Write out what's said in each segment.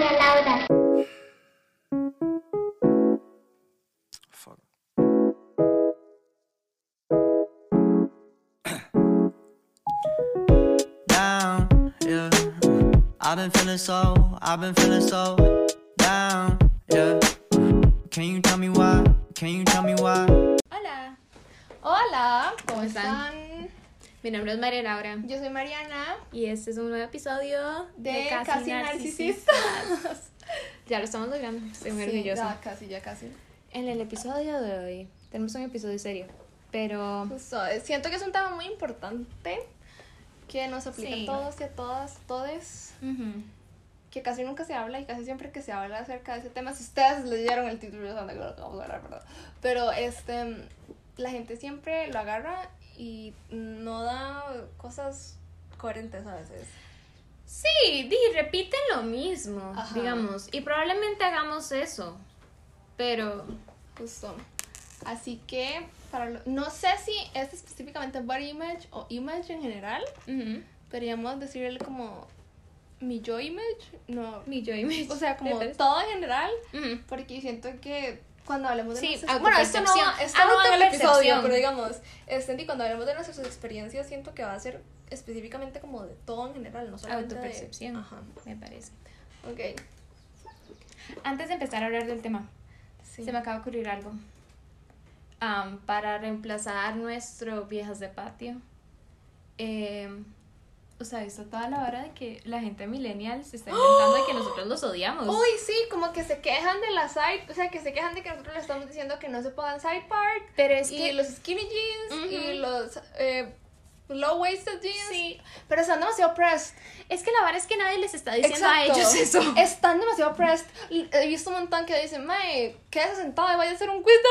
Ana Laura. Fuck. down, yeah. I've been feeling so, I've been feeling so down, yeah. Can you tell me why? Can you tell me why? Hola, Hola, ¿cómo, ¿Cómo están? Mi nombre es María Laura Yo soy Mariana y este es un nuevo episodio de, Casi, Narcisistas. Narcisistas. Ya lo estamos logrando, estoy muy Sí, orgullosa. ya casi, ya casi. En el episodio de hoy tenemos un episodio serio, pero Justo, eh, siento que es un tema muy importante que nos aplica Sí. a todos y a todas, todes, Ujú. que casi nunca se habla y casi siempre que se habla acerca de ese tema, si ustedes leyeron el título, de lo que vamos a hablar, ¿verdad? Pero este, la gente siempre lo agarra y no da cosas coherentes a veces. sí, di, repiten lo mismo, Ajá. digamos, y probablemente hagamos eso, pero Justo. Así que, para lo- no sé si es específicamente body image o image en general. ujú, Podríamos decirle como mi yo image. No. mi yo image. O sea, como todo en general. Porque siento que cuando hablemos de Sí, nuestras... Bueno, esto no, va- esto no va en el episodio, pero digamos, este, cuando hablemos de nuestras experiencias, siento que va a ser específicamente como de todo en general, no solamente de- Autopercepción, Ajá. me parece. Ok. Antes de empezar a hablar del tema, Sí. Se me acaba de ocurrir algo. Am, para reemplazar nuestro viejas de patio. em, o sea, está toda la hora de que la gente millennial se está inventando de que nosotros los odiamos. Uy, sí, como que se quejan de la side, o sea, que se quejan de que nosotros le estamos diciendo que no se pongan side part, Pero es y que los skinny jeans, y los eh, low waisted jeans, Sí. pero están demasiado pressed. es que la verdad es que nadie les está diciendo a ellos eso. Están demasiado pressed. Y He visto un montón que dicen, mae, quédese sentado y vaya a hacer un quiz de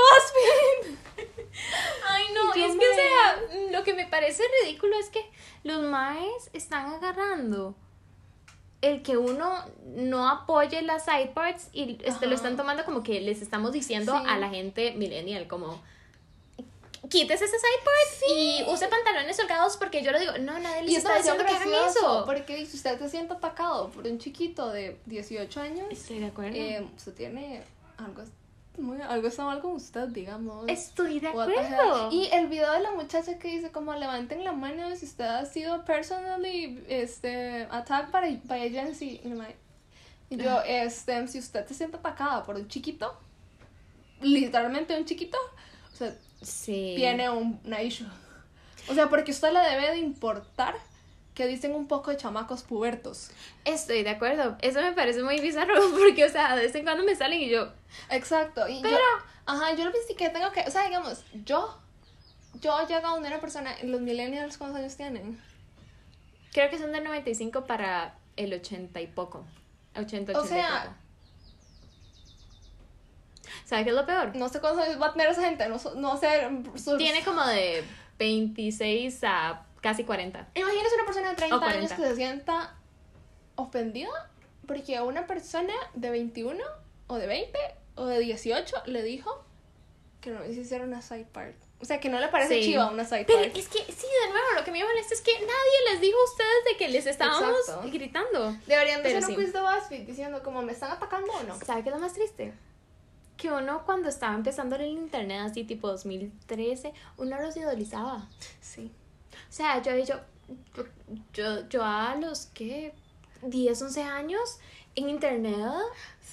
BuzzFeed. Ay, no, Yo es que, o sea, lo que me parece ridículo es que los maes están agarrando el que uno no apoye las side parts y este, lo están tomando como que les estamos diciendo Sí. a la gente millennial, como quítese ese side part y use pantalones holgados porque yo le digo, no, nadie les Y es está diciendo que hagan eso. porque si usted se siente atacado por un chiquito de 18 años, Estoy de acuerdo. eh, usted tiene algo, muy, algo está mal con usted, digamos. Estoy de acuerdo. Y el video de la muchacha que dice como levanten la mano si usted ha sido personally este, attacked by, by agency. Y, yo, este, si usted se siente atacada por un chiquito, literalmente un chiquito, o sea, sí. tiene un, una issue. O sea, porque usted le debe de importar que dicen un poco de chamacos pubertos. Estoy de acuerdo. Eso me parece muy bizarro porque, o sea, de vez en cuando me salen y yo, Exacto. Y Pero- yo, ajá, yo lo sí que tengo que, o sea, digamos, yo, yo llego a una persona, los millennials, ¿cuántos años tienen? Creo que son del 95 para el 80 y poco. 80, 80 O sea- y poco. ¿Sabes qué es lo peor? No sé cuántos años va a tener esa gente, no, no sé. sus- Tiene como de 26 a casi 40. Imagínese una persona de 30 O 40. años que se sienta ofendida porque a una persona de 21 o de 20 o de 18 le dijo que no se hiciera una side part. O sea, que no le parece Sí. chiva una side Pero part. es que, sí, de nuevo, lo que me molesta es que nadie les dijo a ustedes de que les estábamos Exacto. gritando. Deberían de Pero hacer un sí. quiz de BuzzFeed diciendo como me están atacando o no. ¿Sabe qué es lo más triste? Que uno cuando estaba empezando en el internet, así tipo 2013, uno los idolizaba. Sí. O sea, yo, yo, yo, yo a los que 10, 11 años en internet,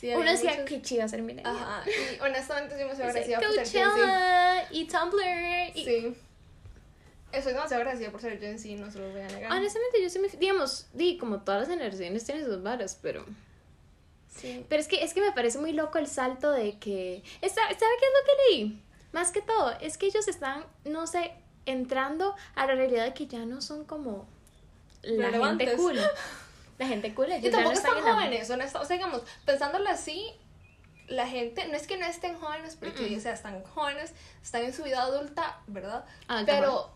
Sí, uno decía muchos- que chiva ser millennial. Ajá. Y honestamente sí me soy agradecida por ser Gen y Tumblr. Y, Sí. Estoy demasiado agradecida por ser Gen Z, no se lo voy a negar. Honestamente, yo sí me. Digamos, di, como todas las generaciones tienen sus varas, pero. Sí. Pero es que, es que me parece muy loco el salto de que. ¿Sabe sabe qué es lo que leí? Más que todo, es que ellos están, no sé, entrando a la realidad de que ya no son como la Relevantes. gente cool. La gente cool, ellos Y no tampoco están están jóvenes, honesta- O sea, digamos, pensándolo así, la gente, no es que no estén jóvenes, porque, Mm-mm. o sea, están jóvenes, están en su vida adulta, ¿verdad? Adulta, Pero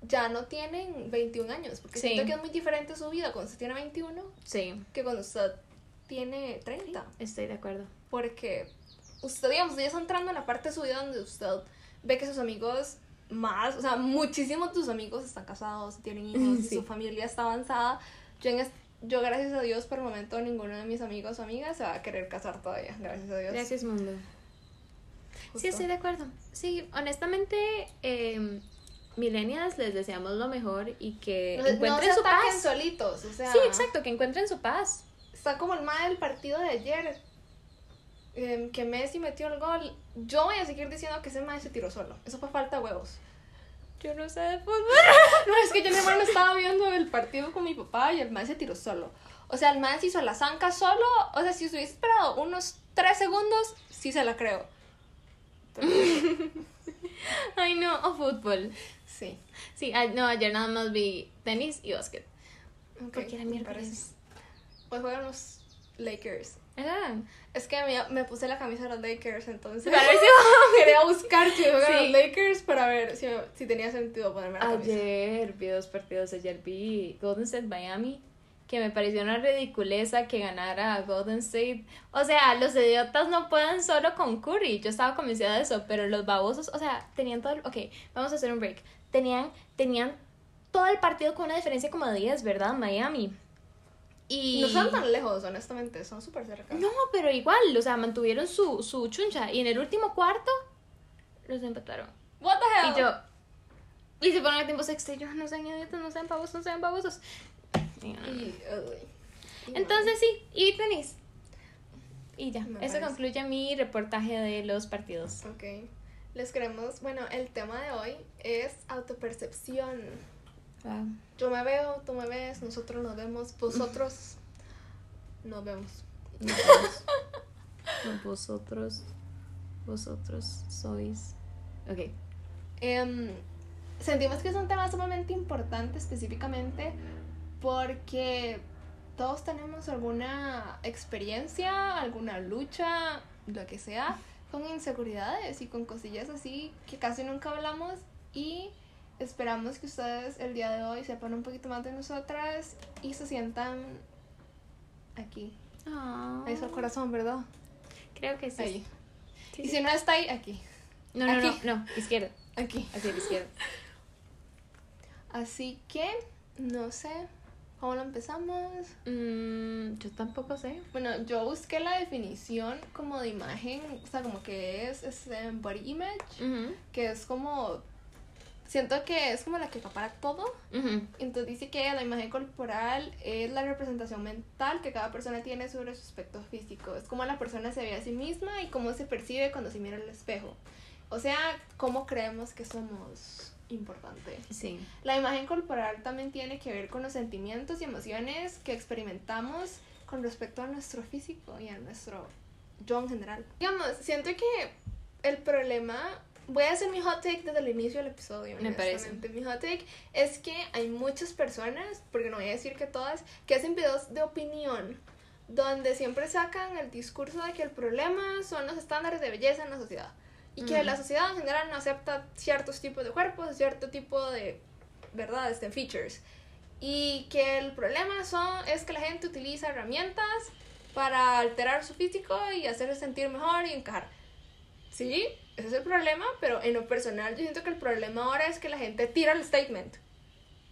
ya no tienen 21 años, porque Sí. siento que es muy diferente su vida cuando usted tiene 21 Sí, que cuando usted tiene 30. estoy de acuerdo. Porque usted, digamos, ya está entrando en la parte de su vida donde usted ve que sus amigos más, o sea, muchísimos de sus amigos están casados, tienen hijos, y su familia está avanzada. Yo en es- yo gracias a Dios por el momento ninguno de mis amigos o amigas se va a querer casar todavía, gracias a Dios. Gracias, mundo. Justo. Sí, estoy de acuerdo. Sí, honestamente, eh, millennials les deseamos lo mejor y que No, no encuentren se su paz. solitos, o sea, Sí, exacto, que encuentren su paz. Está como el mal del partido de ayer, em, que Messi metió el gol. Yo voy a seguir diciendo que ese mal se tiró solo, eso fue falta de huevos. Yo no sé de fútbol. No, es que yo mi hermano estaba viendo el partido con mi papá y el man se tiró solo. O sea, el man se hizo la zanca solo. O sea, si hubiese esperado unos 3 segundos, sí se la creo. Ay, no, o fútbol. Sí. Sí, a- no, ayer nada más vi tenis y básquet. ok, Porque era miércoles. Parece. Pues juegan los Lakers. Eran. Es que me, me puse la camisa de los Lakers, entonces Para ver si- quería buscar que juegan Sí. los Lakers para ver si, si tenía sentido ponerme la camisa. Ayer vi dos partidos. Ayer vi Golden State Miami. Que me pareció una ridiculeza que ganara Golden State. O sea, los idiotas no pueden solo con Curry. Yo estaba convencida de eso. Pero los babosos, o sea, tenían todo. el- Ok, vamos a hacer un break. Tenían, tenían todo el partido con una diferencia como de 10, ¿verdad? Miami. Y. No están tan lejos, honestamente, son súper cerca. No, pero igual, o sea, mantuvieron su, su chuncha. Y en el último cuarto, los empataron. What the hell? Y yo. Y se ponen el tiempo sexto. Y yo, no sean idiotas, no sean babosos, no sean babosos. Y, Entonces sí, y tenis. Y ya, Me eso parece. concluye mi reportaje de los partidos. Ok. Les queremos, bueno, el tema de hoy es autopercepción. Wow. Yo me veo, tú me ves, nosotros nos vemos, vosotros nos vemos. Nos vemos. No, vosotros, vosotros sois. Ok. Em, sentimos que es un tema sumamente importante específicamente porque todos tenemos alguna experiencia, alguna lucha, lo que sea, con inseguridades y con cosillas así que casi nunca hablamos y esperamos que ustedes el día de hoy sepan un poquito más de nosotras y se sientan aquí. Ahí está el corazón, ¿verdad? Creo que sí. Ahí. Sí, Y sí. si no está ahí, aquí. No, no, Aquí. no, no, izquierda. Aquí. Hacia la izquierda. Así que, no sé, ¿cómo lo empezamos? Mm, yo tampoco sé. Bueno, yo busqué la definición como de imagen, o sea, como que es este body image, que es como, siento que es como la que acapara todo. ujú. Entonces dice que la imagen corporal es la representación mental que cada persona tiene sobre su aspecto físico. Es como la persona se ve a sí misma y cómo se percibe cuando se mira al espejo. O sea, cómo creemos que somos importantes. Sí. La imagen corporal también tiene que ver con los sentimientos y emociones que experimentamos con respecto a nuestro físico y a nuestro yo en general. Digamos, siento que el problema, voy a hacer mi hot take desde el inicio del episodio. Me parece. Mi hot take es que hay muchas personas, porque no voy a decir que todas, que hacen videos de opinión donde siempre sacan el discurso de que el problema son los estándares de belleza en la sociedad. Y que la sociedad en general no acepta ciertos tipos de cuerpos, cierto tipo de, ¿verdad? Este, features. Y que el problema son, es que la gente utiliza herramientas para alterar su físico y hacerse sentir mejor y encajar. Sí, ese es el problema, pero en lo personal yo siento que el problema ahora es que la gente tira el statement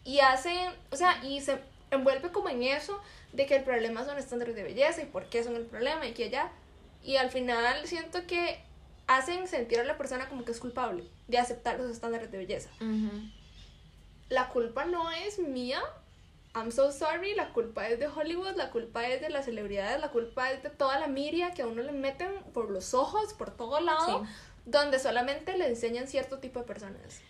y hacen, o sea, y se envuelve como en eso de que el problema son estándares de belleza y por qué son el problema y que allá. Y al final siento que hacen sentir a la persona como que es culpable de aceptar los estándares de belleza. Ujú. La culpa no es mía. I'm so sorry, la culpa es de Hollywood, la culpa es de las celebridades, la culpa es de toda la miria que a uno le meten por los ojos, por todo lado, Sí. donde solamente le enseñan cierto tipo de personas.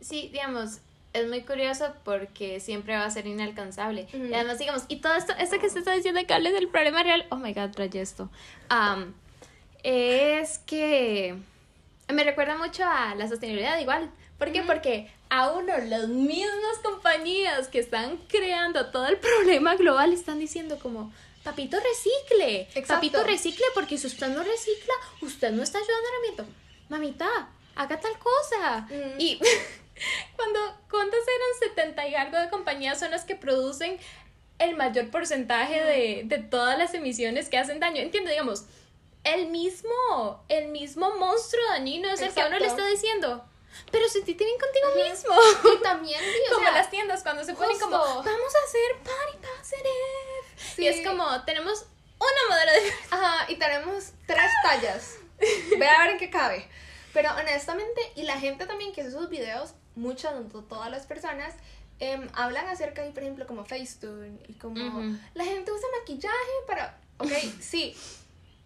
Sí, digamos, es muy curioso porque siempre va a ser inalcanzable. Ujú. Y además, digamos, y todo esto, esto que se está diciendo que hables del problema real, oh my god, trae esto. Am, es que me recuerda mucho a la sostenibilidad igual. ¿Por qué? Porque a uno, las mismas compañías que están creando todo el problema global están diciendo como, papito recicle, Exacto. papito recicle, porque si usted no recicla, usted no está ayudando al ambiente. Mamita, haga tal cosa. Ujú. Y cuando, ¿cuántas eran 70 y algo de compañías son las que producen el mayor porcentaje de, de todas las emisiones que hacen daño? Entiendo, digamos, el mismo, el mismo monstruo dañino es el que a uno le está diciendo. Pero sentite bien contigo mismo. Y también, sí, o como sea, las tiendas cuando se ponen como, vamos a hacer party positive. Sí. Y es como, tenemos una modelo de... Ajá, y tenemos tres tallas. Ve a ver en qué cabe. Pero honestamente, y la gente también que hace sus videos, muchas, no todas las personas, em, hablan acerca de, por ejemplo, como Facetune y como la gente usa maquillaje para... Ok, sí.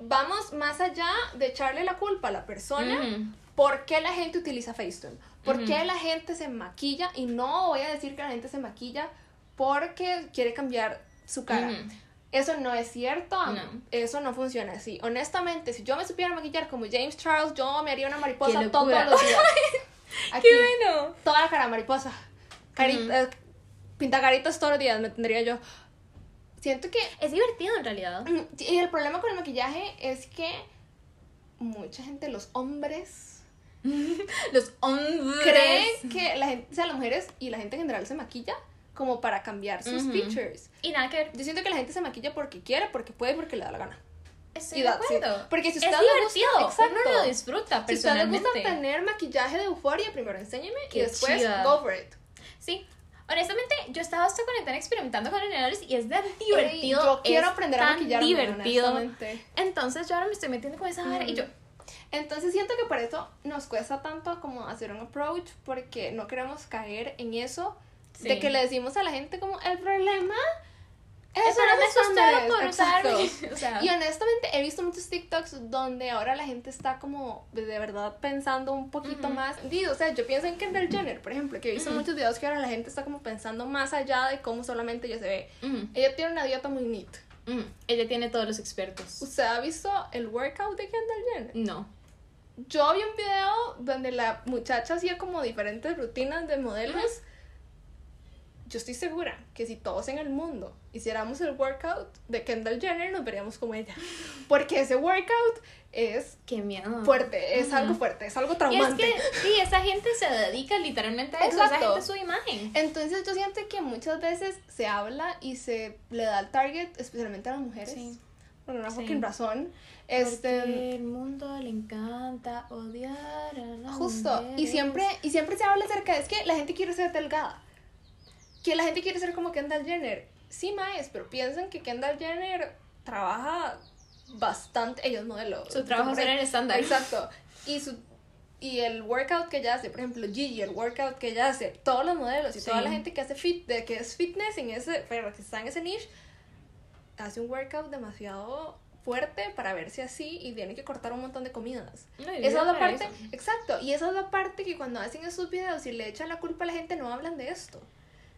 Vamos más allá de echarle la culpa a la persona. Ujú. ¿Por qué la gente utiliza Facetune? ¿Por qué la gente se maquilla? Y no voy a decir que la gente se maquilla porque quiere cambiar su cara. Eso no es cierto. No. Eso no funciona así. Honestamente, si yo me supiera maquillar como James Charles, yo me haría una mariposa todos los días. Aquí, ¡Qué bueno! toda la cara mariposa. Carita, eh, pintacaritas todos los días me tendría yo. Siento que Es divertido en realidad. y el problema con el maquillaje es que mucha gente, los hombres, Los hombres. creen que la gente, o sea, las mujeres y la gente en general se maquilla como para cambiar sus Ujú. features. Y nada que ver. Yo siento que la gente se maquilla porque quiere, porque puede, porque le da la gana. Estoy Y de acuerdo. Porque si es usted le gusta- exacto. Uno lo disfruta Si a usted le gusta personalmente. tener maquillaje de euforia, primero enséñeme y Qué después chiva. go for it. Sí. Honestamente, yo estaba hasta cuarentena experimentando con generadores y es de divertido. Ey, yo quiero es aprender a tan maquillarme, divertido. Entonces yo ahora me estoy metiendo con esa vara y yo. Entonces siento que por eso nos cuesta tanto como hacer un approach porque no queremos caer en eso Sí. de que le decimos a la gente como el problema es Eso no estándares". por. O sea, Y honestamente he visto muchos TikToks donde ahora la gente está como de verdad pensando un poquito Ujú. más. Digo, o sea, yo pienso en Kendall Jenner, por ejemplo, que he visto Ujú. muchos videos que ahora la gente está como pensando más allá de cómo solamente ella se ve. mm, Ella tiene una dieta muy neat. ella tiene todos los expertos. ¿Usted ha visto el workout de Kendall Jenner? No. Yo vi un video donde la muchacha hacía como diferentes rutinas de modelos. Yo estoy segura que si todos en el mundo hiciéramos el workout de Kendall Jenner, nos veríamos como ella. Porque ese workout es Qué miedo. fuerte, es Ujú. algo fuerte, es algo Y es traumante. que, sí, esa gente se dedica literalmente a eso. Esa Exacto. gente es su imagen. Entonces yo siento que muchas veces se habla y se le da el target, especialmente a las mujeres. Sí. Por una Sí. fucking razón. Porque Este, el mundo le encanta odiar a las Justo, y siempre, y siempre se habla acerca de es que la gente quiere ser delgada. Que la gente quiere ser como Kendall Jenner. Sí, maes, pero piensan que Kendall Jenner trabaja bastante. Ella es modelo. Su trabajo es el estándar. Exacto. Y su y el workout que ella hace, por ejemplo, Gigi, el workout que ella hace, todos los modelos y Sí. toda la gente que hace fit, de que es fitness en ese, pero que está en ese niche, hace un workout demasiado fuerte para verse así y tiene que cortar un montón de comidas. No, Esa es la parte, eso. exacto, y esa es la parte que cuando hacen esos videos y le echan la culpa a la gente no hablan de esto.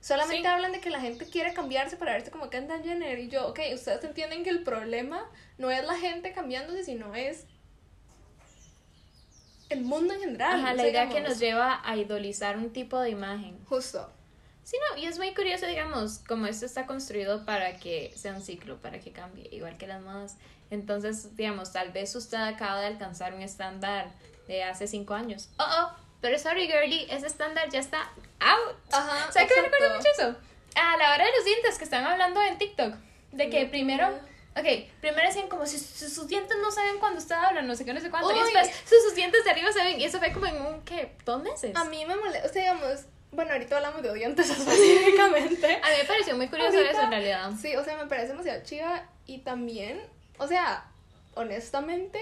Solamente Sí. hablan de que la gente quiere cambiarse para verse como Kendall Jenner y yo, ok, ustedes entienden que el problema no es la gente cambiándose, sino es el mundo en general. Ajá, la idea que nos lleva a idolizar un tipo de imagen. Justo. Sí, no, y es muy curioso, digamos, como esto está construido para que sea un ciclo, para que cambie, igual que las modas. Entonces, digamos, tal vez usted acaba de alcanzar un estándar de hace cinco años. Oh, oh, pero sorry, girly, ese estándar ya está out. Ajá. ¿Sabes qué me recuerda mucho eso? A la hora de los dientes que están hablando en TikTok. De que primero. Ok, primero decían como si si sus dientes no se ven cuando usted habla, no sé qué, no sé cuánto. Y después sus, sus dientes de arriba se ven. Y eso fue como en un, ¿qué? ¿Dos meses? A mí me molesta, o sea, digamos, bueno, ahorita hablamos de dientes específicamente. A mí me pareció muy curioso Ahorita- eso en realidad. Sí, o sea, me parece demasiado chiva y también, o sea, honestamente,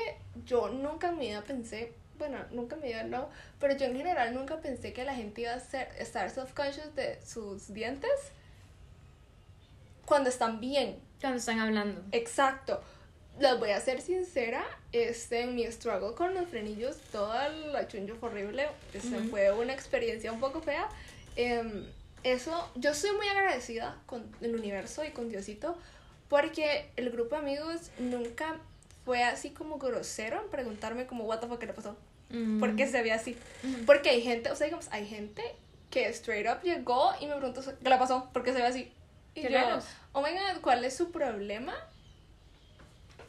yo nunca en mi vida pensé, bueno, nunca en mi vida no, pero yo en general nunca pensé que la gente iba a ser, estar self-conscious de sus dientes cuando están bien. Cuando están hablando. Exacto. Les voy a ser sincera, este, mi struggle con los frenillos, toda la fue horrible, este, fue una experiencia un poco fea. Em, eso, yo soy muy agradecida con el universo y con Diosito, porque el grupo de amigos nunca fue así como grosero en preguntarme como, what the fuck, ¿qué le pasó? Mm. ¿Por qué se ve así? Porque hay gente, o sea, digamos, hay gente que straight up llegó y me preguntó, ¿qué le pasó? ¿Por qué se ve así? Y Qué yo, oh my god, ¿cuál es su problema?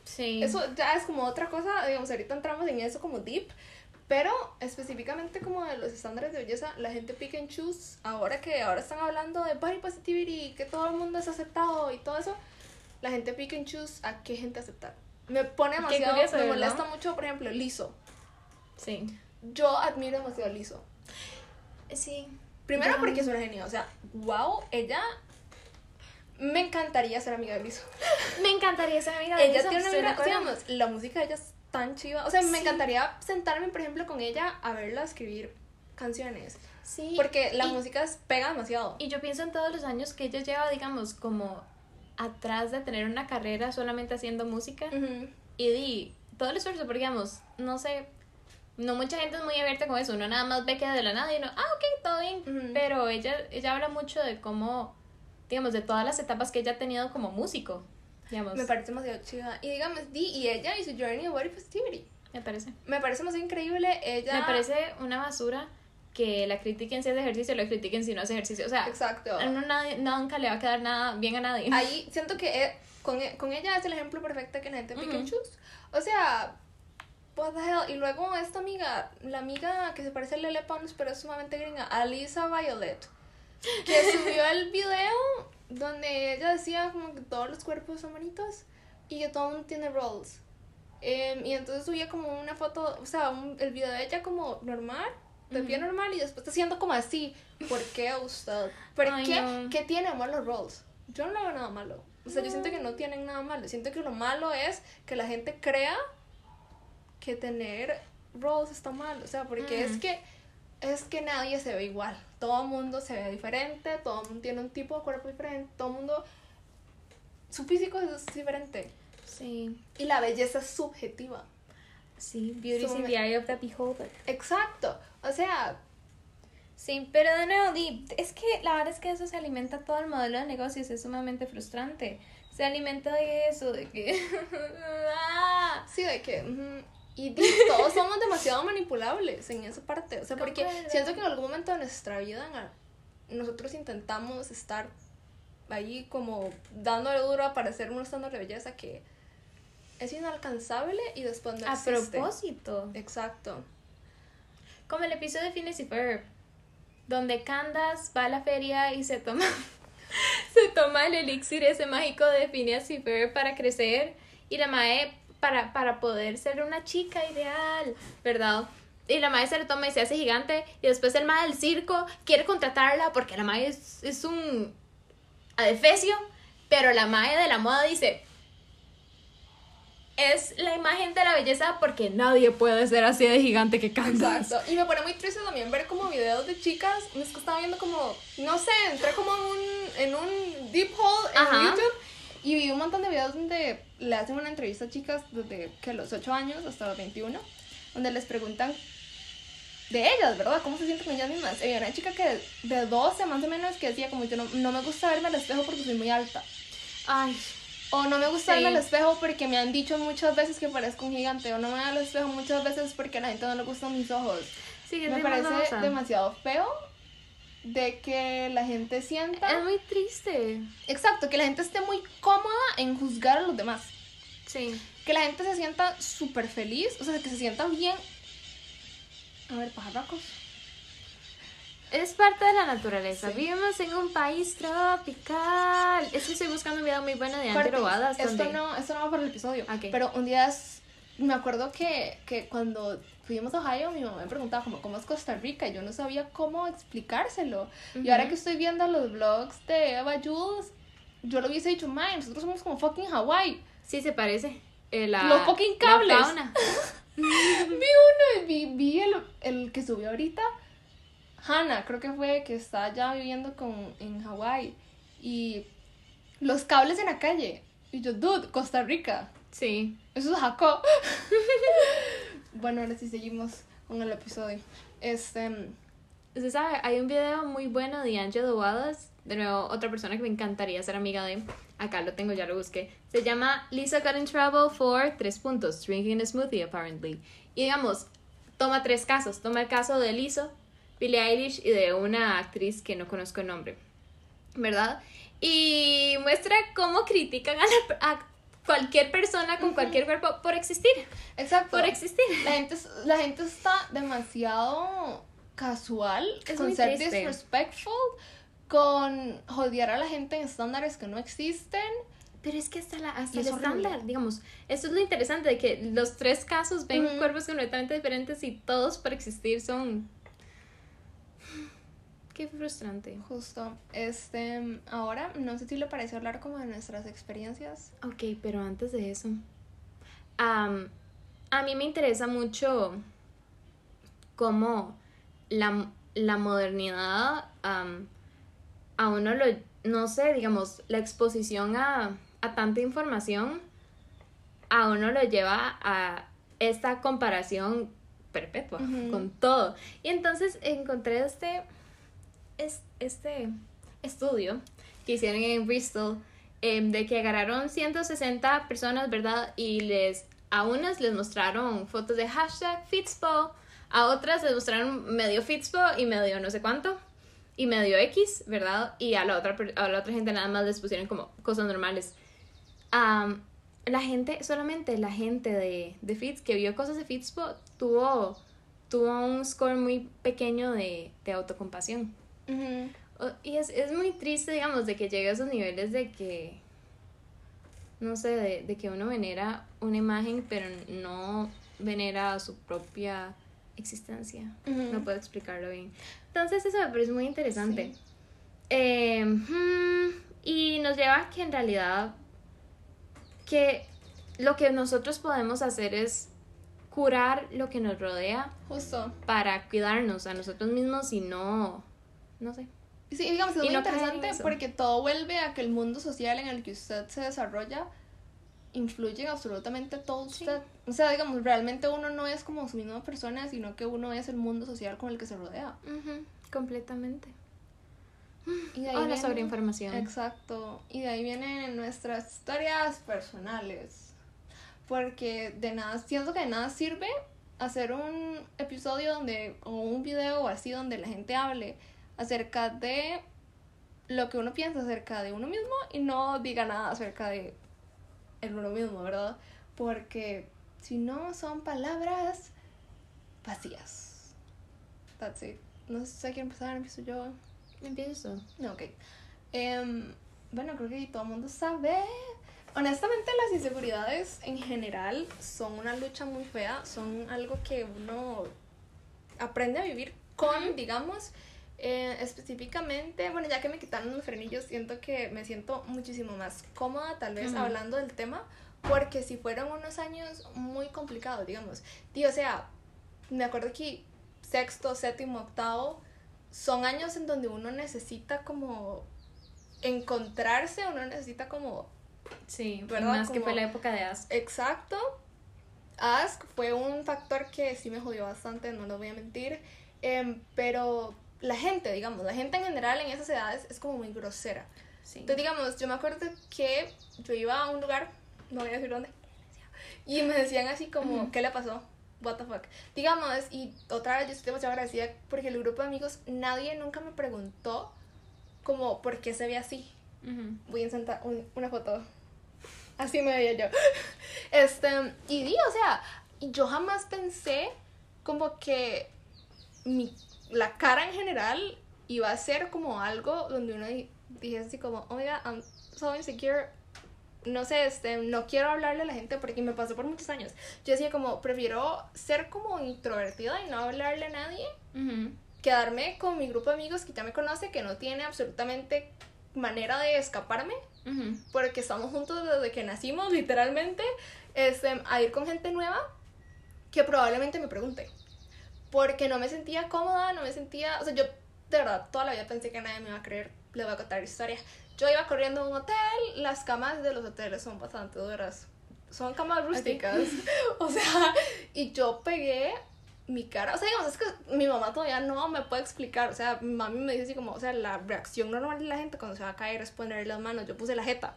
Sí. Eso ya es como otra cosa, digamos, ahorita entramos en eso como deep, pero específicamente como de los estándares de belleza, la gente pick and choose, ahora que ahora están hablando de body positivity, que todo el mundo es aceptado y todo eso, la gente pick and choose a qué gente aceptar. Me pone demasiado, curioso, me ¿verdad? molesta mucho, por ejemplo, Liso. Sí. Yo admiro demasiado a Liso. Sí. Primero porque es una genia, o sea, wow, ella Me encantaría ser amiga de Lizo. Me encantaría ser amiga de Ella Lisa, tiene una amiga, digamos, la música de ella es tan chiva. O sea, me encantaría sentarme, por ejemplo, con ella a verla escribir canciones. Sí. Porque la y- música pega demasiado. Y yo pienso en todos los años que ella lleva, digamos, como atrás de tener una carrera solamente haciendo música. Y di todo el esfuerzo, porque digamos, no sé, no mucha gente es muy abierta con eso. Uno nada más ve que de la nada y uno, ah, ok, todo bien. Pero ella, ella habla mucho de cómo, digamos, de todas las etapas que ella ha tenido como músico. Digamos, Me parece demasiado chiva. Y digamos, Di y ella y su journey de Body Positivity. me parece. Me parece demasiado increíble. Ella. Me parece una basura que la critiquen si hace ejercicio, la critiquen si no hace ejercicio. O sea, Exacto. a uno nadie- nunca le va a quedar nada bien a nadie. Ahí siento que eh, con, e- con ella es el ejemplo perfecto que la gente pick and choose. O sea, what the hell. Y luego esta amiga, la amiga que se parece a Lele Pons, pero es sumamente gringa, Alisa Violet, que subió el video donde ella decía como que todos los cuerpos son bonitos y que todo el mundo tiene roles. Em, y entonces subía como una foto, o sea, un- el video de ella como normal, de pie normal, y después está haciendo como así. ¿Por qué usted? ¿Por Ay, qué? no. ¿Qué tiene de malo los roles? Yo no le veo nada malo. O sea, yo siento que no tienen nada malo. Siento que lo malo es que la gente crea que tener roles está mal. O sea, porque es Mm. que es que nadie se ve igual. Todo el mundo se ve diferente, todo el mundo tiene un tipo de cuerpo diferente, todo el mundo su físico es diferente Sí, y la belleza es subjetiva. sí, beauty is in the eye of the beholder. Exacto. O sea, Sí, pero de nuevo, es que la verdad es que eso se alimenta todo el modelo de negocios, es sumamente frustrante. Se alimenta de eso, de que... Ah. sí de que y todos somos demasiado manipulables en esa parte. O sea, porque siento que en algún momento de nuestra vida nosotros intentamos estar ahí como dándole duro a parecer un estándar de belleza que es inalcanzable y después no A existe. propósito, Exacto. como el episodio de Phineas y Ferb, donde Candace va a la feria y se toma... se toma el elixir ese mágico de Phineas y Ferb para crecer y la mae para, para poder ser una chica ideal, ¿verdad? Y la mae se lo toma y se hace gigante y después el mae del circo quiere contratarla porque la mae es, es un adefesio, pero la mae de la moda dice es la imagen de la belleza porque nadie puede ser así de gigante que Candace. Exacto. Y me pone muy triste también ver como videos de chicas. Es que estaba viendo como, no sé, entré como en un, en un deep hole en Ajá. YouTube. Y vi un montón de videos donde le hacen una entrevista a chicas desde que los 8 años hasta los 21. Donde les preguntan de ellas, ¿verdad? ¿Cómo se sienten con ellas mismas? Y había una chica que de 12 más o menos que decía como yo no, no me gusta verme al espejo porque soy muy alta. Ay, O no me gusta Sí. verme al espejo porque me han dicho muchas veces que parezco un gigante. O no me veo al espejo muchas veces porque a la gente no le gustan mis ojos. sí, es Me parece demasiado feo de que la gente sienta... Es muy triste. Exacto, que la gente esté muy cómoda en juzgar a los demás. Sí. Que la gente se sienta súper feliz, o sea, que se sienta bien... A ver, pajarracos. Es parte de la naturaleza. Sí. Vivimos en un país tropical. Es que estoy buscando un video muy bueno de Angelo Cortis, Badas. esto donde- no, esto no va para el episodio. Ok. Pero un día es- me acuerdo que, que cuando fuimos a Ohio, mi mamá me preguntaba como, ¿cómo es Costa Rica? Y yo no sabía cómo explicárselo. Y Ujú. ahora que estoy viendo los vlogs de Eva Jules, yo lo hubiese dicho, man, nosotros somos como fucking Hawaii. Sí, se parece. Eh, la- Los fucking cables. vi uno, vi, vi el, el que subió ahorita. Hannah, creo que fue que está ya viviendo con, en Hawaii. Y los cables en la calle. Y yo, dude, Costa Rica. Sí. Eso es Jaco. bueno, ahora sí seguimos con el episodio. Este. Usted sabe, hay un video muy bueno de Angelo Wallace, de nuevo, otra persona que me encantaría ser amiga de. Acá lo tengo, ya lo busqué. Se llama Lisa got in trouble for tres puntos, drinking a smoothie apparently. Y digamos, toma tres casos. Toma el caso de Lizzo, Billie Eilish y de una actriz que no conozco el nombre, ¿verdad? Y muestra cómo critican a, la- a cualquier persona con cualquier cuerpo por existir, Exacto. por existir. La gente, la gente está demasiado casual Es con muy ser triste. disrespectful, con jodear a la gente en estándares que no existen. Pero es que hasta, la, hasta el estándar, digamos, esto es lo interesante de que los tres casos ven cuerpos completamente diferentes y todos por existir son... qué frustrante. Justo. Este, ahora, no sé si le parece hablar como de nuestras experiencias. Ok, pero antes de eso, a mí me interesa mucho cómo la, la modernidad a uno lo, no sé, digamos, la exposición a, a tanta información a uno lo lleva a esta comparación perpetua con todo. Y entonces encontré este, es- este estudio que hicieron en Bristol em, de que agarraron 160 personas, ¿verdad? Y les a unas les mostraron fotos de hashtag Fitspo, a otras les mostraron medio Fitspo y medio no sé cuánto y medio X, ¿verdad? Y a la otra a la otra gente nada más les pusieron como cosas normales. Am, la gente, solamente la gente de, de Fits que vio cosas de Fitspo tuvo, tuvo un score muy pequeño de, de autocompasión. O- Y es, es muy triste, digamos, de que llegue a esos niveles de que, no sé, de, de que uno venera una imagen, pero no venera su propia existencia. No puedo explicarlo bien. Entonces eso me parece muy interesante. Sí. Eh, hmm, y nos lleva a que en realidad que lo que nosotros podemos hacer es curar lo que nos rodea Justo. para cuidarnos a nosotros mismos y no, no sé. Sí, digamos, es Y muy no interesante porque todo vuelve a que el mundo social en el que usted se desarrolla influye en absolutamente todo Sí. usted. O sea, digamos, realmente uno no es como su misma persona, sino que uno es el mundo social con el que se rodea. Completamente. Y de ahí viene- sobre información. Exacto. Y de ahí vienen nuestras historias personales. Porque de nada, siento que de nada sirve hacer un episodio donde, o un video o así donde la gente hable acerca de lo que uno piensa acerca de uno mismo y no diga nada acerca de el uno mismo, ¿verdad? Porque si no son palabras vacías. That's it. No sé que empezar, empiezo yo. Empiezo. No, ok. Em, bueno, creo que todo el mundo sabe. Honestamente, las inseguridades en general son una lucha muy fea. Son algo que uno aprende a vivir con, digamos. Eh, específicamente, bueno, ya que me quitaron los frenillos, siento que me siento muchísimo más cómoda, tal vez, hablando del tema. Porque si fueron unos años muy complicados, digamos. Tío, o sea, me acuerdo que sexto, séptimo, octavo son años en donde uno necesita como encontrarse, uno necesita como Sí, ¿Verdad? más que fue la época de Ask. exacto. Ask fue un factor que sí me jodió bastante, no lo voy a mentir. Em, pero la gente, digamos, la gente en general en esas edades es como muy grosera. Sí. Entonces, digamos, yo me acuerdo que yo iba a un lugar, no voy a decir dónde, y me decían así como. ¿qué le pasó? What the fuck. Digamos, y otra vez yo estoy demasiado agradecida porque el grupo de amigos, nadie nunca me preguntó como por qué se ve así. Voy a insertar un- una foto. Así me veía yo. Este, y di, o sea, yo jamás pensé como que mi, la cara en general iba a ser como algo donde uno di- dijese así como, god, I'm so insecure. No sé, este, no quiero hablarle a la gente porque me pasó por muchos años. Yo decía como, prefiero ser como introvertida y no hablarle a nadie quedarme con mi grupo de amigos que ya me conoce, que no tiene absolutamente manera de escaparme, porque estamos juntos desde que nacimos, literalmente, este, a ir con gente nueva que probablemente me pregunte. Porque no me sentía cómoda, no me sentía, o sea, yo de verdad toda la vida pensé que nadie me iba a creer, le voy a contar historia. Yo iba corriendo a un hotel, las camas de los hoteles son bastante duras, son camas rústicas, o sea, y yo pegué mi cara, o sea, digamos, es que mi mamá todavía no me puede explicar, o sea, mi mami me dice así como, o sea, la reacción normal de la gente cuando se va a caer es poner las manos, yo puse la jeta,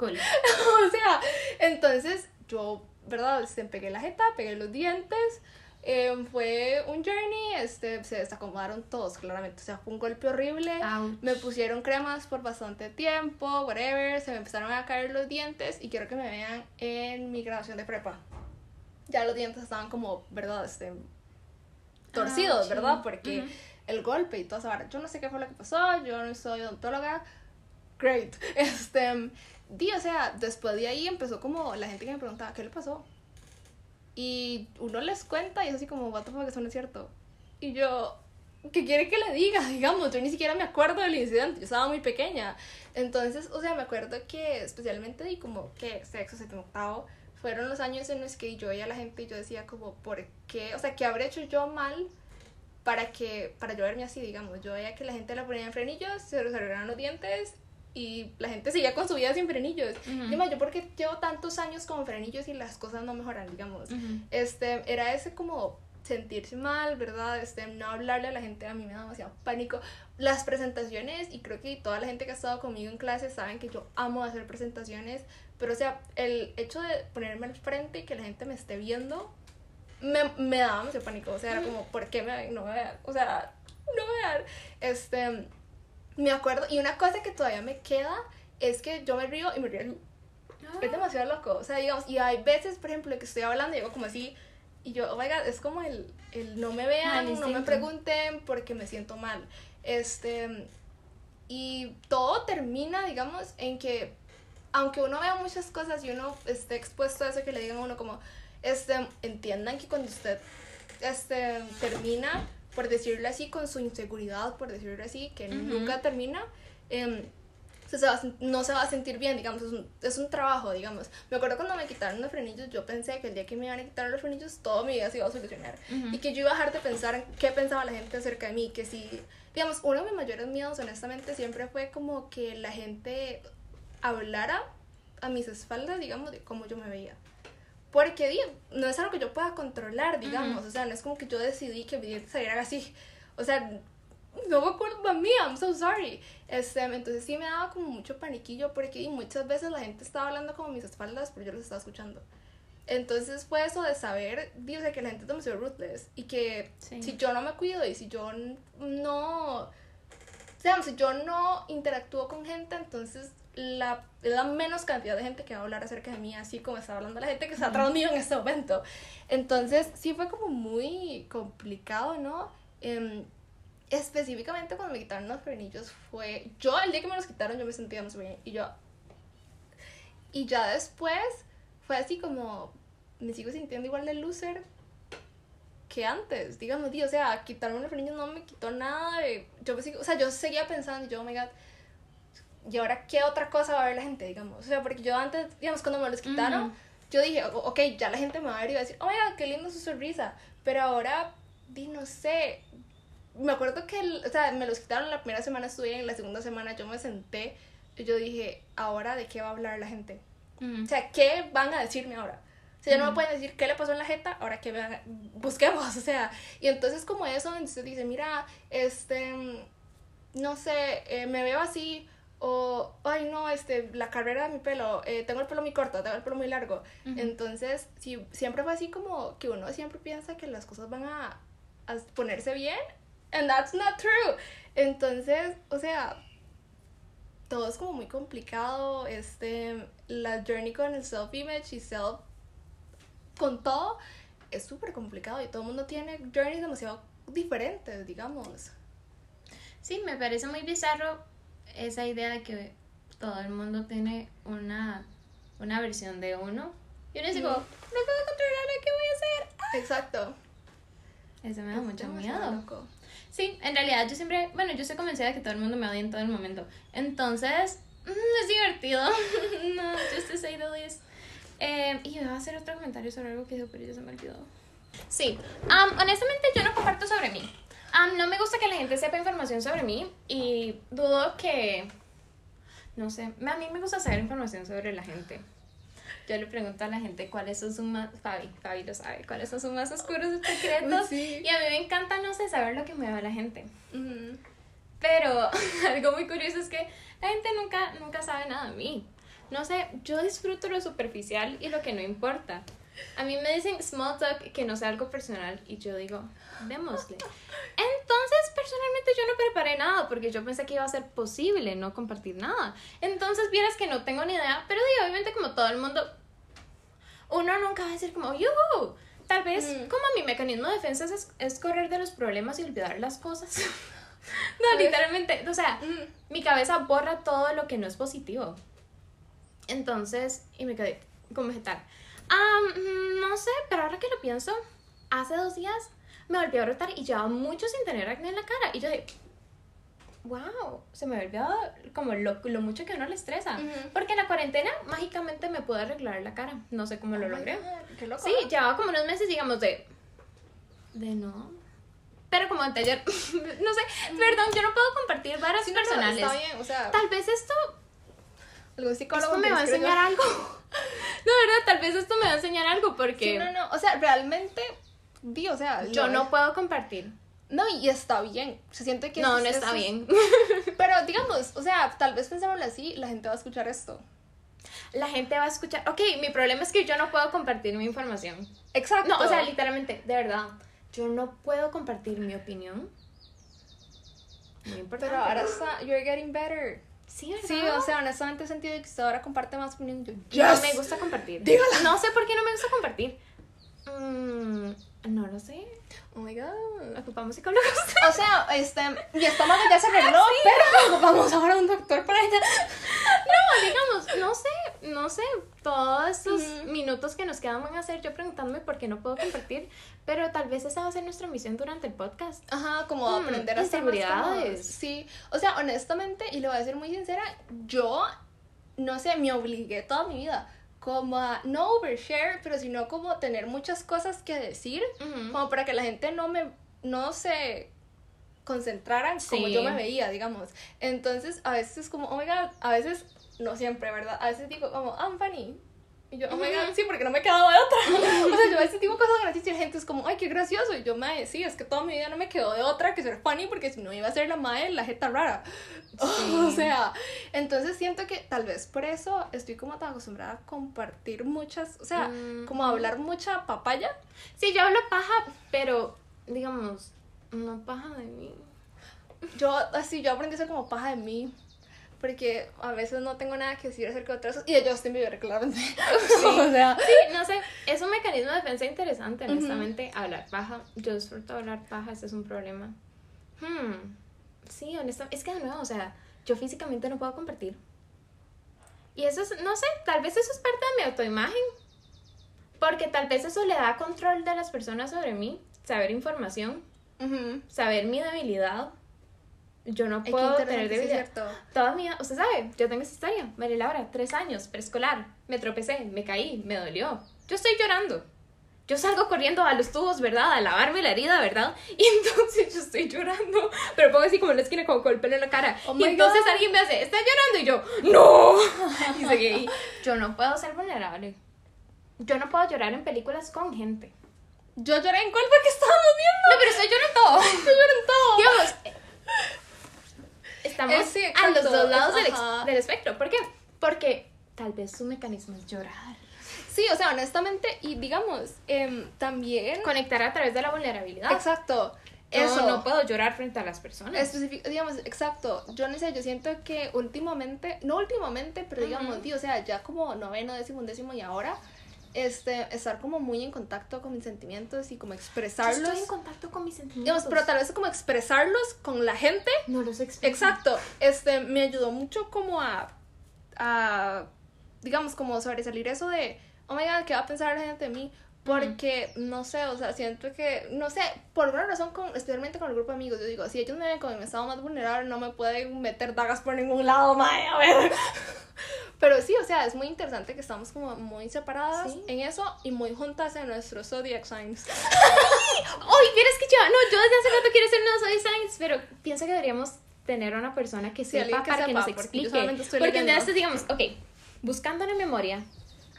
Cool. o sea, entonces yo, ¿verdad? Se pegué la jeta, pegué los dientes. Eh, fue un journey, este, se desacomodaron todos, claramente. O sea, fue un golpe horrible. Ouch. Me pusieron cremas por bastante tiempo, whatever. Se me empezaron a caer los dientes y quiero que me vean en mi graduación de prepa. Ya los dientes estaban como, ¿verdad? Este, torcidos, Ouch. ¿verdad? Porque Ujú. el golpe y esa vara. Yo no sé qué fue lo que pasó, yo no soy odontóloga. Great. Este, di, o sea, después de ahí empezó como la gente que me preguntaba, ¿qué le pasó? Y uno les cuenta y es así como, what the fuck, eso no es cierto. Y yo, ¿qué quiere que le diga? Digamos, yo ni siquiera me acuerdo del incidente, yo estaba muy pequeña. Entonces, o sea, me acuerdo que especialmente di como que sexo, séptimo, octavo, fueron los años en los que yo veía a la gente y yo decía como, ¿por qué? O sea, ¿qué habré hecho yo mal para que, para yo verme así, digamos? Yo veía que la gente la ponía en frenillos, se les arreglaban los dientes y la gente seguía con su vida sin frenillos. Ujú. Dime, yo porque llevo tantos años con frenillos y las cosas no mejoran, digamos. Ujú. Este, era ese como sentirse mal, ¿verdad? Este, no hablarle a la gente a mí me da demasiado pánico. Las presentaciones, y creo que toda la gente que ha estado conmigo en clase saben que yo amo hacer presentaciones, pero o sea, el hecho de ponerme al frente y que la gente me esté viendo, me, me daba demasiado pánico. O sea, era como, ¿por qué me ven? No me vean. O sea, no me vean. Este, me acuerdo, y una cosa que todavía me queda es que yo me río y me río es demasiado loco. O sea, digamos, y hay veces, por ejemplo, que estoy hablando y digo como así, y yo, oh my god, es como el, el no me vean, Mal no me pregunten porque me siento mal. Este, y todo termina, digamos, en que, aunque uno vea muchas cosas y uno esté expuesto a eso, que le digan a uno como, este, entiendan que cuando usted, este, termina, por decirlo así, con su inseguridad, por decirlo así, que Ujú. nunca termina, em, se va no se va a sentir bien, digamos, es un, es un trabajo, digamos. Me acuerdo cuando me quitaron los frenillos, yo pensé que el día que me iban a quitar los frenillos, todo mi vida se iba a solucionar. Ujú. Y que yo iba a dejar de pensar en qué pensaba la gente acerca de mí, que si, digamos, uno de mis mayores miedos, honestamente, siempre fue como que la gente hablara a mis espaldas, digamos, de cómo yo me veía. Porque di, no es algo que yo pueda controlar, digamos, Ujú. o sea, no es como que yo decidí que mi dientes salieran así. O sea, no fue culpa mía, I'm so sorry. Este, entonces sí me daba como mucho paniquillo porque muchas veces la gente estaba hablando como a mis espaldas, pero yo los estaba escuchando. Entonces fue eso de saber, di, o sea, que la gente es demasiado ruthless y que Sí. si yo no me cuido y si yo no, digamos, si yo no interactúo con gente, entonces la, la menos cantidad de gente que va a hablar acerca de mí, así como está hablando la gente que está atrás mío en este momento. Entonces sí fue como muy complicado, ¿no? Em, específicamente cuando me quitaron los frenillos fue, yo el día que me los quitaron yo me sentía más bien y yo, y ya después fue así como, me sigo sintiendo igual de loser que antes, digamos, di, o sea, quitarme los frenillos no me quitó nada, de- yo me sigo, o sea, yo seguía pensando, y yo, oh my god, y ahora qué otra cosa va a ver la gente, digamos, o sea, porque yo antes, digamos, cuando me los quitaron, Ujú. yo dije, "O- ok, ya la gente me va a ver y va a decir, oh my god, qué linda su sonrisa, pero ahora, di, no sé, me acuerdo que, el- o sea, me los quitaron la primera semana estuve en la segunda semana yo me senté y yo dije, ahora de qué va a hablar la gente. O sea, ¿qué van a decirme ahora? O sea, ya no me pueden decir qué le pasó en la jeta, ahora que vean, busquemos, o sea, y entonces como eso, entonces dice, mira, este, no sé, eh, me veo así, o, ay no, este, la carrera de mi pelo, eh, tengo el pelo muy corto, tengo el pelo muy largo, entonces, sí, siempre fue así como que uno siempre piensa que las cosas van a, a ponerse bien, and that's not true, entonces, o sea, todo es como muy complicado, este, la journey con el self-image y self, con todo, es súper complicado y todo el mundo tiene journeys demasiado diferentes, digamos. Sí, me parece muy bizarro esa idea de que todo el mundo tiene una, una versión de uno. Y uno dice como, no puedo controlar ¿qué voy a hacer? Exacto. Eso me da mucho miedo. Sí, en realidad yo siempre, bueno, yo estoy convencida de que todo el mundo me odia en todo el momento. Entonces, mm, es divertido. no, just to say the least. Eh, y iba a hacer otro comentario sobre algo que dijo, pero ya se me olvidó. Sí, um, honestamente yo no comparto sobre mí. Um, no me gusta que la gente sepa información sobre mí y dudo que, no sé, a mí me gusta saber información sobre la gente. Yo le pregunto a la gente cuáles son sus más, Fabi, Fabi lo sabe, cuáles son sus más oscuros secretos. Sí. Y a mí me encanta, no sé, saber lo que me va la gente. Pero algo muy curioso es que la gente nunca, nunca sabe nada de mí. No sé, yo disfruto lo superficial y lo que no importa. A mí me dicen small talk que no sea algo personal y yo digo, démosle. Entonces, personalmente yo no preparé nada porque yo pensé que iba a ser posible no compartir nada. Entonces, vieras que no tengo ni idea, pero digo, obviamente como todo el mundo, uno nunca va a decir como, yuhu. Tal vez Mm. como mi mecanismo de defensa es, es correr de los problemas y olvidar las cosas. no, Pues- literalmente, o sea, Mm. mi cabeza borra todo lo que no es positivo. Entonces, y me quedé como vegetal. Mm, no sé, pero ahora que lo pienso, hace dos días me volvió a brotar y llevaba mucho sin tener acné en la cara. Y yo dije, wow, se me volvió como lo, lo mucho que uno le estresa. Porque en la cuarentena mágicamente me pude arreglar la cara. No sé cómo lo Oh logré. God, Qué loco. Sí, llevaba como unos meses, digamos, de. De no. Pero como anteayer. no sé, perdón, yo no puedo compartir varas Sí, no, no, personales. está bien, o sea, Tal vez esto, algún psicólogo esto me va a enseñar algo. no, verdad, tal vez esto me va a enseñar algo porque Sí, no, no, o sea, realmente, di, o sea, yo no puedo compartir. No, y está bien. Se siente que No, es- no es- está es- bien. Pero digamos, o sea, tal vez pensémoslo así, la gente va a escuchar esto. La gente va a escuchar. Ok, mi problema es que yo no puedo compartir mi información. Exacto. No, o sea, literalmente, de verdad, yo no puedo compartir mi opinión. Muy importante. Pero ahora está, you're getting better. Sí, ¿verdad? Sí, o sea, honestamente he sentido que usted ahora comparte más opinión. Yo, No me gusta compartir. Dígala. No sé por qué no me gusta compartir. Mm, no lo sé. Oh my god. Ocupamos psicólogos. O sea, este, mi estómago ya se arregló, pero vamos ahora un doctor para ella. No, digamos, no sé, no sé. Todos estos minutos que nos quedan van a ser yo preguntándome por qué no puedo compartir. Pero tal vez esa va a ser nuestra misión durante el podcast. Ajá, como Hmm, aprender a ser más inseguridades. cómodos. Sí, o sea, honestamente, y le voy a decir muy sincera, yo, no sé, me obligué toda mi vida como a no overshare, pero sino como tener muchas cosas que decir, como para que la gente no me, no se concentraran como yo me veía, digamos. Entonces, a veces es como, oh my god, a veces, no siempre, ¿verdad? A veces digo como, I'm funny. Y yo, oh my god, sí, porque no me quedaba de otra. o sea, yo a veces digo cosas graciosas y la gente es como, ay, qué gracioso. Y yo, me sí, es que toda mi vida no me quedó de otra que ser funny porque si no iba a ser la madre la jeta rara. o sea, entonces siento que tal vez por eso estoy como tan acostumbrada a compartir muchas, o sea, Mm. como a hablar mucha papaya. Sí, yo hablo paja, pero digamos, no paja de mí. Yo, así, yo aprendí a ser como paja de mí. Porque a veces no tengo nada que decir acerca de otras cosas. Y de Justin Bieber, claramente. o sea, Sí, no sé, es un mecanismo de defensa interesante, honestamente. Hablar paja, yo disfruto hablar paja, ese es un problema. Hmm, sí, honestamente, es que de nuevo, o sea, yo físicamente no puedo compartir. Y eso es, no sé, tal vez eso es parte de mi autoimagen. Porque tal vez eso le da control de las personas sobre mí, saber información, ujú. saber mi debilidad. Yo no puedo tener debilidad. Toda mi usted sabe, yo tengo esa historia. María Laura, tres años, preescolar. Me tropecé, me caí, me dolió. Yo estoy llorando. Yo salgo corriendo a los tubos, ¿verdad? A lavarme la herida, ¿verdad? Y entonces yo estoy llorando. Pero pongo así como en la esquina, como con el pelo en la cara. Oh y entonces God. alguien me hace, ¿estás llorando? Y yo, ¡No! Y seguí. Yo no puedo ser vulnerable. Yo no puedo llorar en películas con gente. Yo lloré en cuál fue que estábamos viendo. No, pero estoy llorando todo. Yo lloré en todo. Digamos, estamos Eh, sí, a los dos lados del, espectro. ¿Por qué? Porque tal vez su mecanismo es llorar. Sí, o sea, honestamente, y digamos, em, también. Conectar a través de la vulnerabilidad. Exacto. Eso. no puedo llorar frente a las personas. Especific- digamos, exacto. Yo no sé, yo siento que últimamente, no últimamente, pero digamos, tío, o sea, ya como noveno, décimo, undécimo y ahora, este, estar como muy en contacto con mis sentimientos y como Yo expresarlos. estoy en contacto con mis sentimientos. digamos, pero tal vez como expresarlos con la gente. no los expreso. Exacto. Este, me ayudó mucho como a, a digamos, como sobresalir eso de, oh my god, ¿qué va a pensar la gente de mí? Porque, no sé, o sea, siento que, no sé, por alguna razón, con, especialmente con el grupo de amigos, yo digo, si ellos me ven como en mi estado más vulnerable, no me pueden meter dagas por ningún lado, mae, a ver. Pero sí, o sea, es muy interesante que estamos como muy separadas Sí. en eso y muy juntas en nuestros zodiac signs. Uy, vieras que yo, no, yo desde hace rato quiero ser unos designs, pero pienso que deberíamos tener una persona que sepa que para que sepa, nos porque explique. Porque leyendo. entonces digamos, ok, buscando en memoria,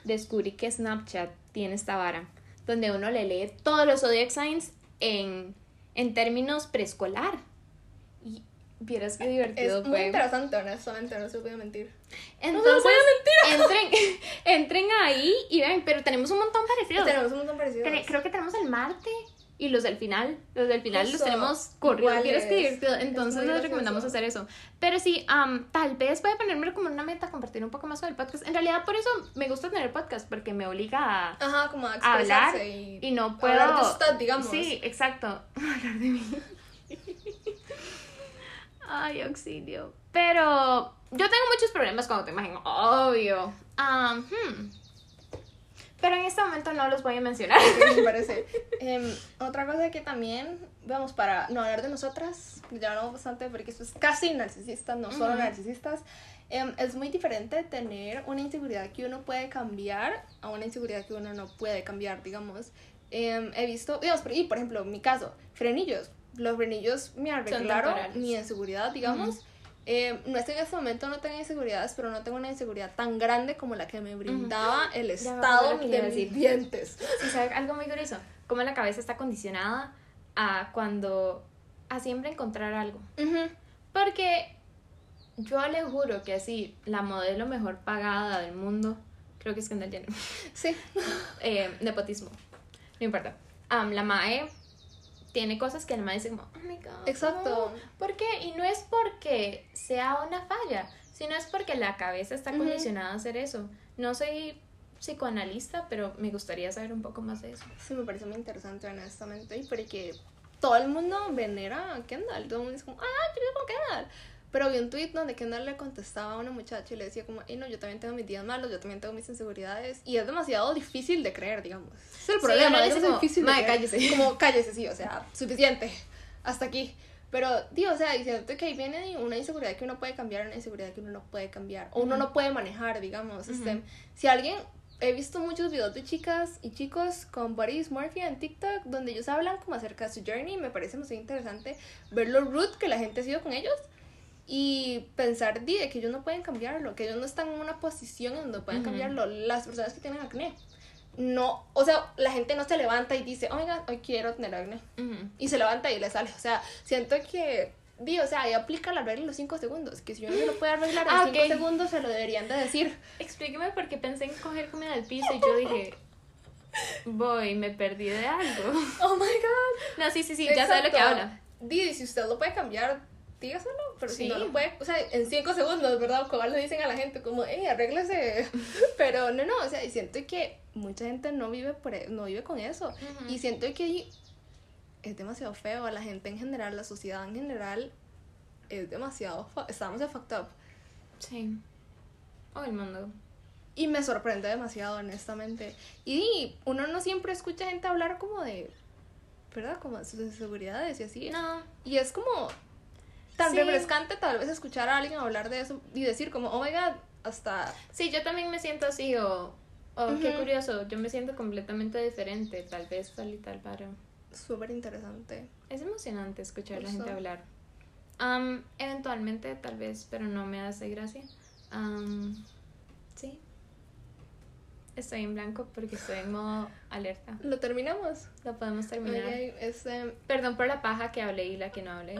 descubrí que Snapchat tiene esta vara, donde uno le lee todos los zodiac signs en, en términos preescolar. Y vieras qué divertido Es muy fue. interesante, honestamente, no se lo voy a mentir. Entonces, entren, entren ahí y ven, pero tenemos un montón parecidos. Tenemos un montón parecido. Creo que tenemos el Marte y los del final. Los del final los tenemos corridos. divertido. Es Entonces muy les recomendamos hacer eso. Pero sí, am, tal vez voy a ponerme como una meta compartir un poco más sobre el podcast. En realidad, por eso me gusta tener podcast, porque me obliga a, Ajá, como a a hablar y, y no puedo. hablar de usted, digamos. Sí, exacto. Hablar de mí. Ay, auxilio. Pero yo tengo muchos problemas con autoimagen, obvio. Am, hmm. Pero en este momento no los voy a mencionar. me parece. Em, otra cosa que también, vamos, para no hablar de nosotras, ya hablamos bastante porque esto es casi narcisista, no solo Ujú. narcisistas. em, es muy diferente tener una inseguridad que uno puede cambiar a una inseguridad que uno no puede cambiar, digamos. Em, he visto, digamos, por, y por ejemplo, en mi caso, frenillos. Los frenillos me arreglaron mi inseguridad, digamos. Em, no es que en este momento no tenga inseguridades, pero no tengo una inseguridad tan grande como la que me brindaba el estado de mis dientes. Sí, ¿sabe? Algo muy curioso. Cómo la cabeza está condicionada a cuando... a siempre encontrar algo. Porque yo le juro que así, la modelo mejor pagada del mundo, creo que es Kendall Jenner, Sí. eh, nepotismo, no importa. Am, la Mae tiene cosas que el Mae dice como, oh my god. Exacto. no". ¿Por qué? Y no es porque sea una falla, sino es porque la cabeza está condicionada a hacer eso. No soy psicoanalista, pero me gustaría saber un poco más de eso. Sí, me parece muy interesante, honestamente. Y porque todo el mundo venera a Kendall. Todo el mundo dice como, ah, yo vivo con Kendall. Pero vi un tweet donde Kendall le contestaba a una muchacha y le decía como, hey, no, yo también tengo mis días malos, yo también tengo mis inseguridades. Y es demasiado difícil de creer, digamos. Es el Sí, problema. uno es demasiado como, difícil de cállese. Como, cállese, sí, o sea, suficiente. Hasta aquí. Pero, tío, o sea, diciendo que ahí viene una inseguridad que uno puede cambiar, una inseguridad que uno no puede cambiar. O uno no puede manejar, digamos. este, si alguien he visto muchos videos de chicas y chicos con body dysmorphia en TikTok donde ellos hablan como acerca de su journey. Me parece muy interesante ver lo rude que la gente ha sido con ellos y pensar de que ellos no pueden cambiarlo, que ellos no están en una posición en donde pueden Ujú. cambiarlo. Las personas que tienen acné. No, o sea, la gente no se levanta y dice, oiga, hoy quiero tener acné. Ujú. Y se levanta y le sale. O sea, siento que, di, o sea, ahí aplica la regla de los 5 segundos. Que si uno no lo puede arreglar en Ah, 5 ok. segundos, se lo deberían de decir. Explíqueme porque pensé en coger comida del piso y yo dije, voy, me perdí de algo. Oh my god. No, sí, sí, sí, ya sabe lo que Exacto. habla. Di, si usted lo puede cambiar, dígaselo, pero si Sí. no lo puede, o sea, en cinco segundos, ¿verdad? Como le dicen a la gente, como, hey, arréglese. pero no, no, o sea, y siento que mucha gente no vive, por, e- no vive con eso. Ujú. Y siento que es demasiado feo, la gente en general, la sociedad en general, es demasiado, estamos de fucked up. Sí. Oh, el mundo. Y me sorprende demasiado, honestamente. Y uno no siempre escucha gente hablar como de, ¿verdad? Como de sus inseguridades y así. No. Y es como tan Sí. refrescante tal vez escuchar a alguien hablar de eso y decir como, oh my god, hasta... Sí, yo también me siento así o, o qué Ujú. curioso, yo me siento completamente diferente, tal vez tal y tal para... Súper interesante. Es emocionante escuchar a la gente hablar. Am, eventualmente, tal vez, pero no me hace gracia. Am, sí. Estoy en blanco porque estoy en modo alerta. ¿Lo terminamos? Lo podemos terminar. Este, Perdón por la paja que hablé y la que no hablé.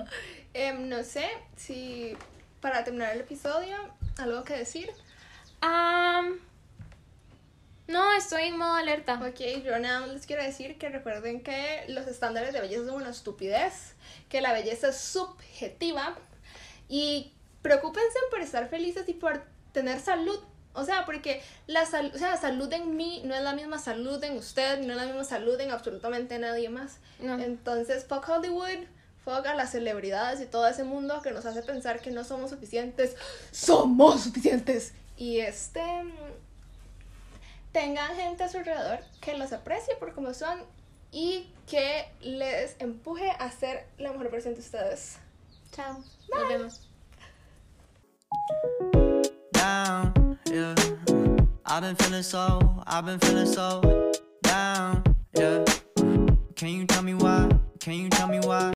em, no sé si para terminar el episodio, algo que decir. Am, no, estoy en modo alerta. Ok, yo nada más les quiero decir que recuerden que los estándares de belleza son una estupidez, que la belleza es subjetiva y preocúpense por estar felices y por tener salud. O sea, porque la salud, o sea, salud en mí no es la misma salud en usted, no es la misma salud en absolutamente nadie más. No. Entonces, fuck Hollywood, fuck a las celebridades y todo ese mundo que nos hace pensar que no somos suficientes. ¡Somos suficientes! Y este. Tengan gente a su alrededor que los aprecie por como son y que les empuje a ser la mejor versión de ustedes. Chao. Nos vemos. down, yeah. I've been feeling so, I've been feeling so down, yeah. Can you tell me why? Can you tell me why?